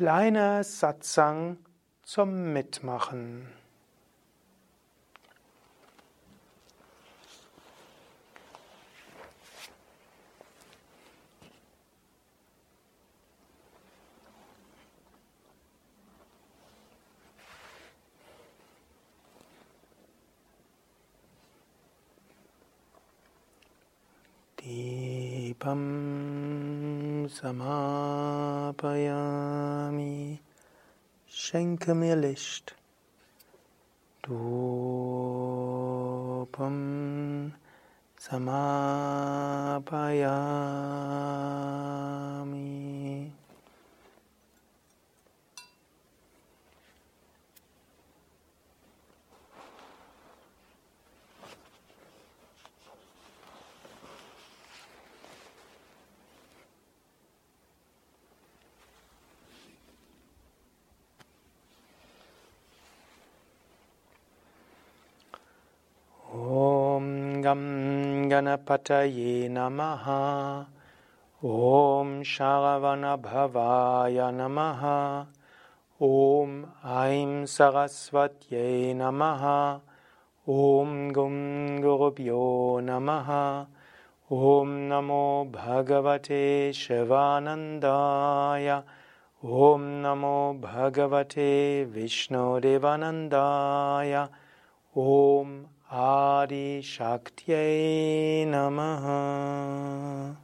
kleiner Satsang zum Mitmachen. Deepam samapayami. Schenke mir Licht. Dupam samapayami. Gam Ganapataye Namaha. Om Sharavanabhavaya Namaha. Om Aim Sarasvatye Namaha. Om Gum Gurubhyo Namaha. Om Namo Bhagavate Shivanandaya. Namo Bhagavate Vishnu Devanandaya. Om Adi Shakti Namaha.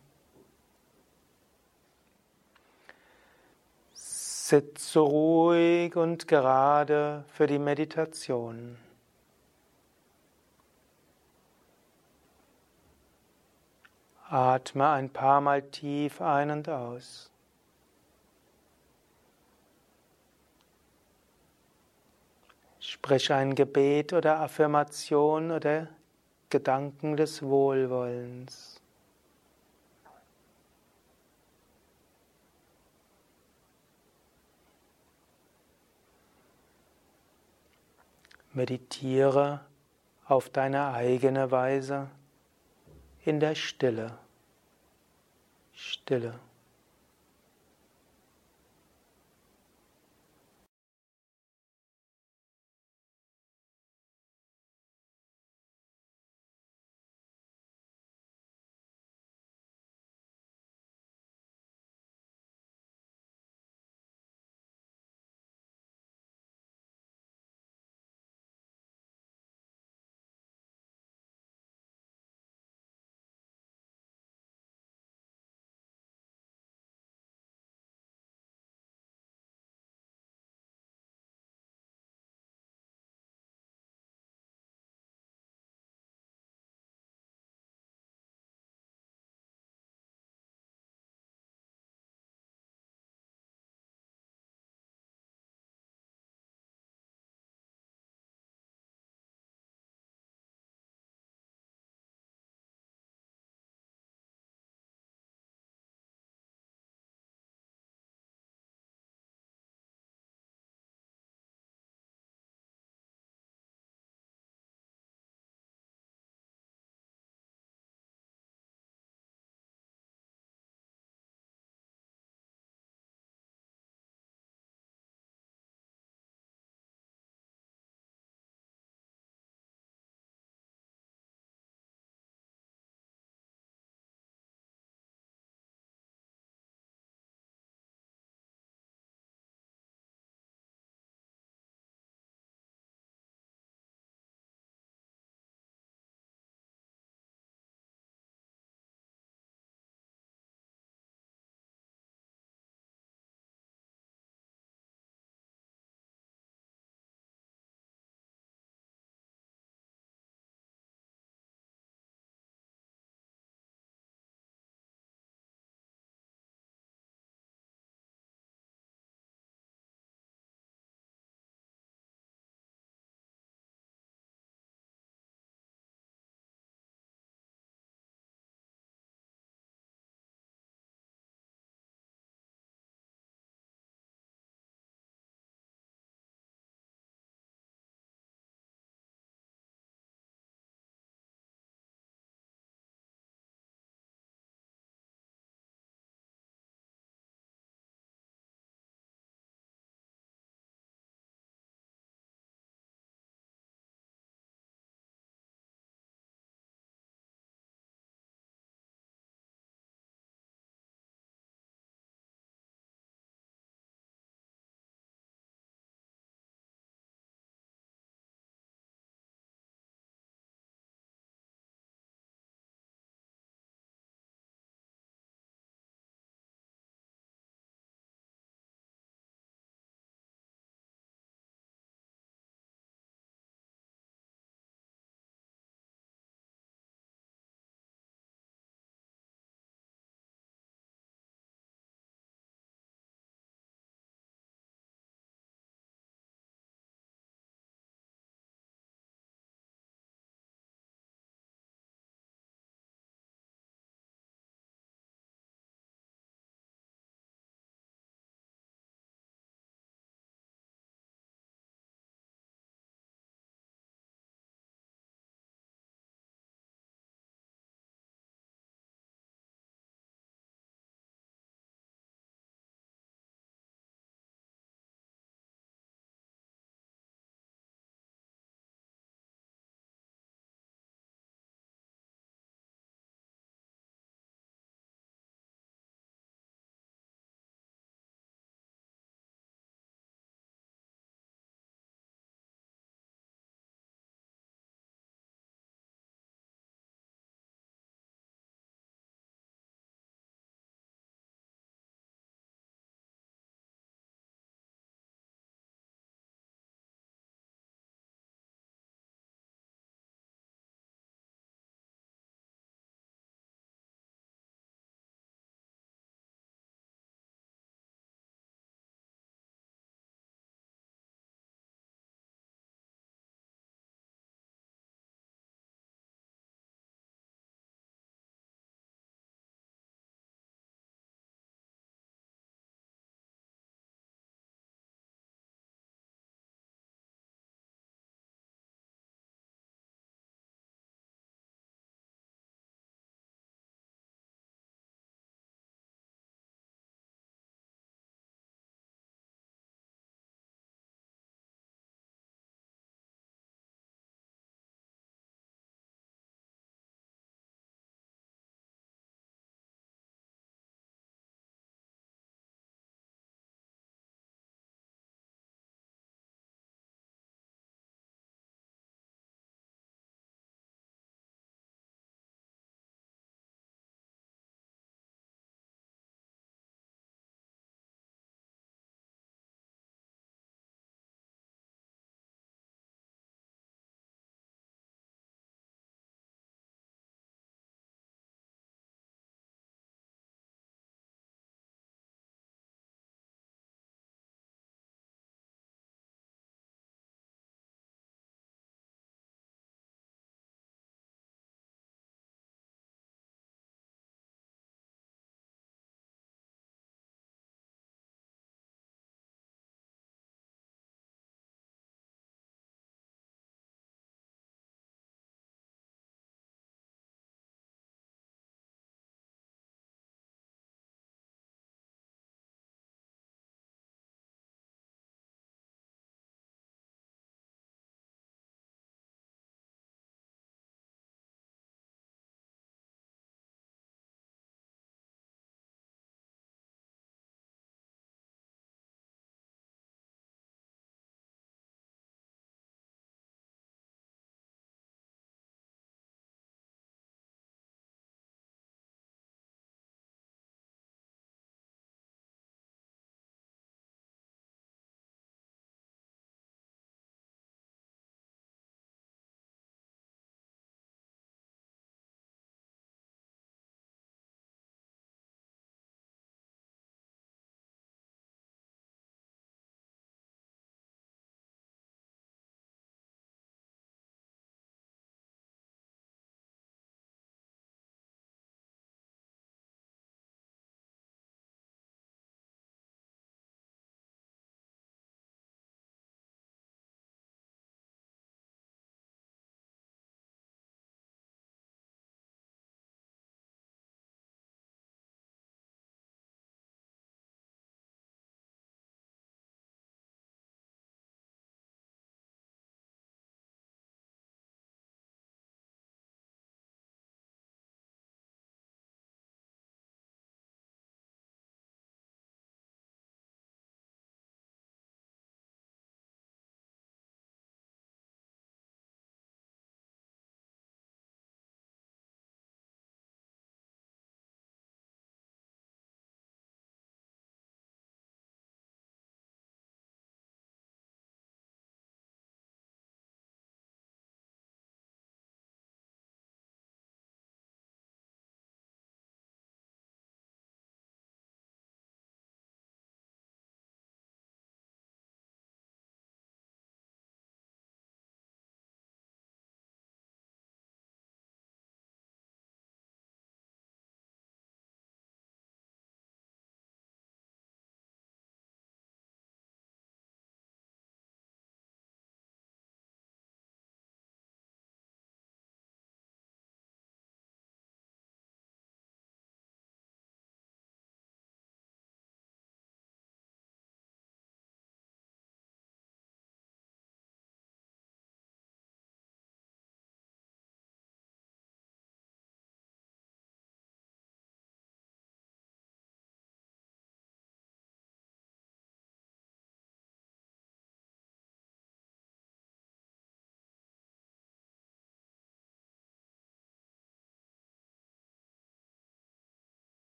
Sitze ruhig und gerade für die Meditation. Atme ein paar Mal tief ein und aus. Sprich ein Gebet oder Affirmation oder Gedanken des Wohlwollens. Meditiere auf deine eigene Weise in der Stille. Stille.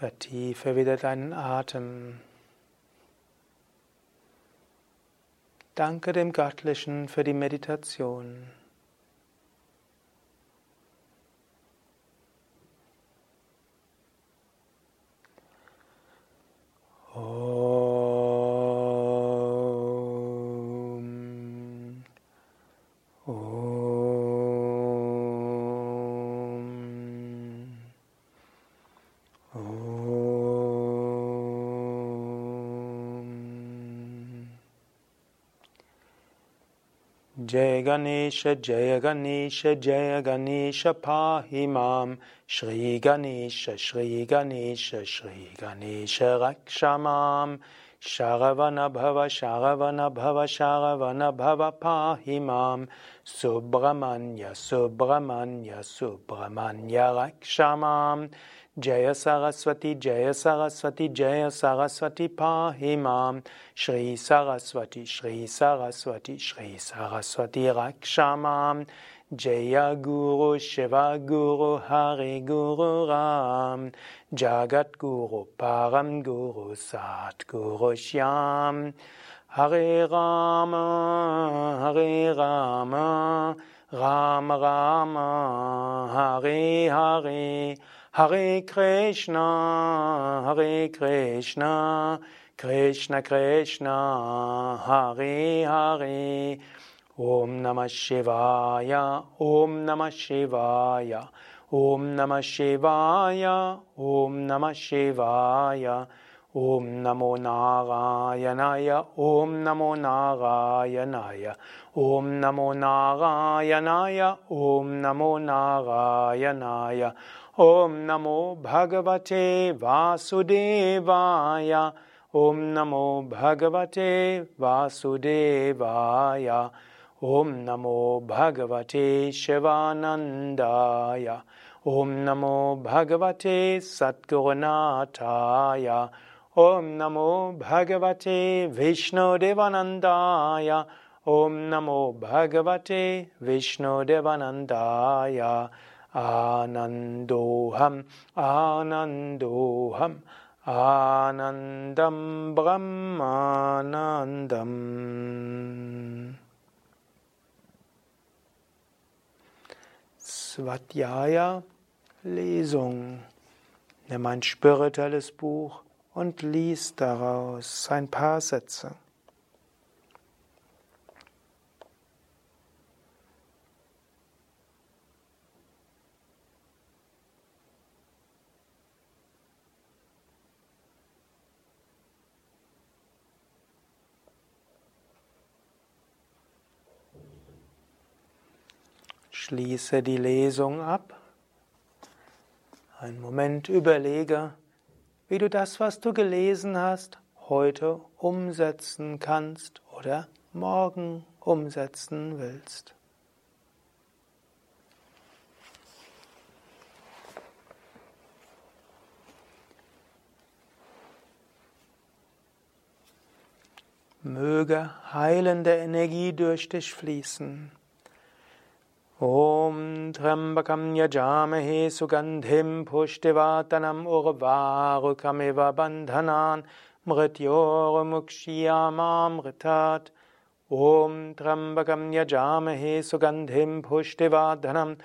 Vertiefe wieder deinen Atem. Danke dem Göttlichen für die Meditation. जय गणेश जय गणेश जय गणेश पाहि मां श्रीगणेश श्रीगणेश श्रीगणेश रक्ष मां शवन भव शवन भव शरवन भव पाहि मां सुब्रह्मण्य सुब्रह्मण्य सुब्रह्मण्य रक्ष मां Jaya Saraswati, Jaya Saraswati, Jaya Saraswati Pahimam, Shri Saraswati, Shri Saraswati, Shri Saraswati Rakshamam, Jaya Guru, Shiva Guru, Hari Guru Ram, Jagat Guru, Param Guru, Sat Guru Shyam, Hare Rama, Hare Rama, Rama Rama, Hare Hare, Hare Krishna, Hare Krishna, Krishna Krishna, Hare Hare. Om Namah Shivaya, Om Namah Shivaya, Om Namah Shivaya, Om Namah Shivaya. Om Namo Narayanaya, Om Namo Narayanaya, Om Namo Narayanaya, Om Namo Narayanaya. Om Namo Bhagavate Vasudevaya. Om Namo Bhagavate Vasudevaya. Om Namo Bhagavate Shivanandaya. Om Namo Bhagavate Satgurunathaya. Om Namo Bhagavate Vishnu Devanandaya. Om Namo Bhagavate Vishnu. Anandoham, Anandoham, Anandam Brahmanandam. Svadhyaya Lesung. Nimm ein spirituelles Buch und lies daraus ein paar Sätze. Schließe die Lesung ab. Einen Moment überlege, wie du das, was du gelesen hast, heute umsetzen kannst oder morgen umsetzen willst. Möge heilende Energie durch dich fließen. ॐ त्र्यम्बकं यजामहे सुगन्धिं पुष्टिवातनम् उर्वारुकमिव बन्धनान् मृत्योर्मुक्ष्यामामृतात् ॐ त्र्यम्बकं यजामहे सुगन्धिं पुष्टिवाधनम्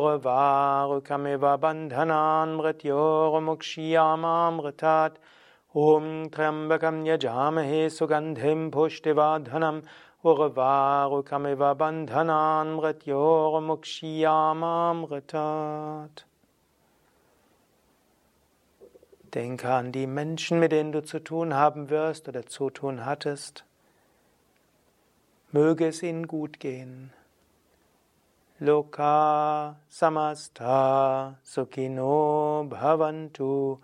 उर्वारुकमिव बन्धनान् मृत्योर्मुक्ष्यामामृतात् ॐ त्र्यम्बकं यजामहे सुगन्धिं पुष्टिवाधनम् Urvarukamiva bandhanan mrityomukshiyamamritat. Denke an die Menschen, mit denen du zu tun haben wirst oder zu tun hattest. Möge es ihnen gut gehen. Loka samasta sukino bhavantu.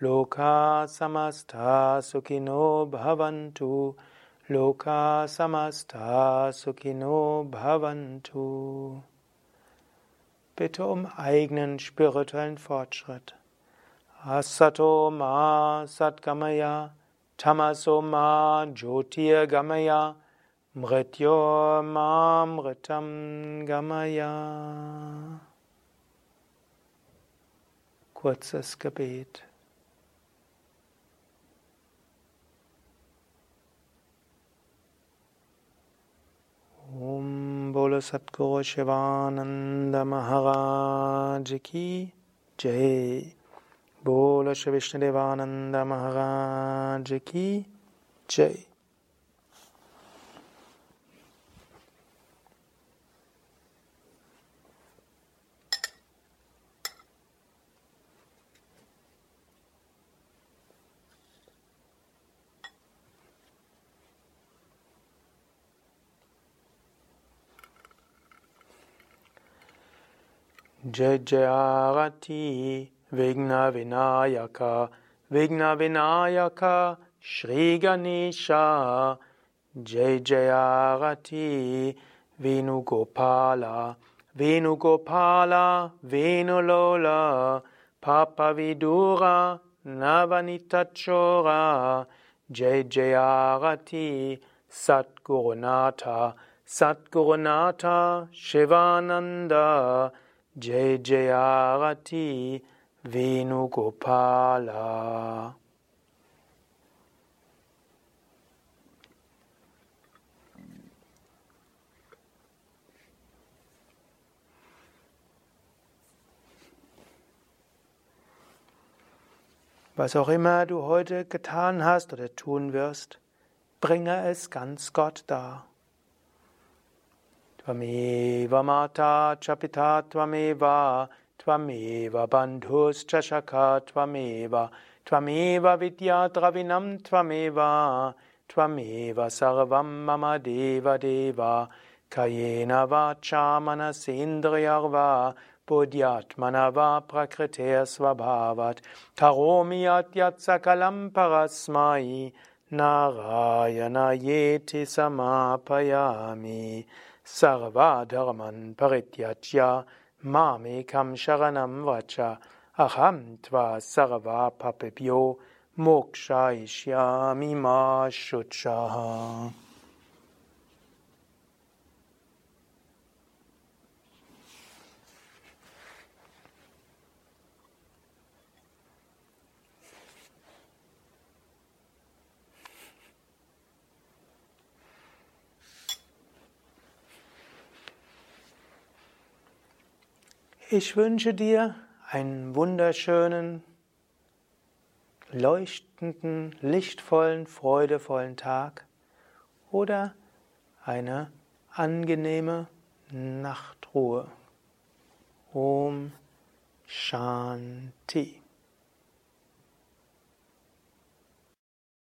Loka samasta sukino bhavantu. Loka samasta sukhino bhavantu. Bitte um eigenen spirituellen Fortschritt. Asato ma satgamaya, tamaso ma jyotir gamaya, mrityo ma mritam gamaya. Kurzes Gebet. ॐ बोलो सत्को शिवानन्द महागाजकी जय। बोलो शिव विष्णुदेवानन्द महागाजकी जय। Jayarati Vigna Vinayaka Vigna Vinayaka Shri Ganesha Jai Jayarati Venugopala Venugopala Venulola Papa Vidura Navanitachora Jai Jayarati Satgurunata Satgurunata Shivananda Jayarati Venugopala. Was auch immer du heute getan hast oder tun wirst, bringe es ganz Gott dar. Tvameva mata chapita tvameva tvameva bandhus chashaka tvameva tvameva vidya dravinam tvameva tvameva sarvam mama deva deva kayena vacha manasendriyarva buddhyatmana va prakriter svabhavat karomi atyat sakalam parasmai narayana yeti samapayami Sarvadharman parityajya mamekam sharanam vacha aham tva sarva papebhyo mokshaishyami ma shuchaha. Ich wünsche dir einen wunderschönen, leuchtenden, lichtvollen, freudevollen Tag oder eine angenehme Nachtruhe. Om Shanti.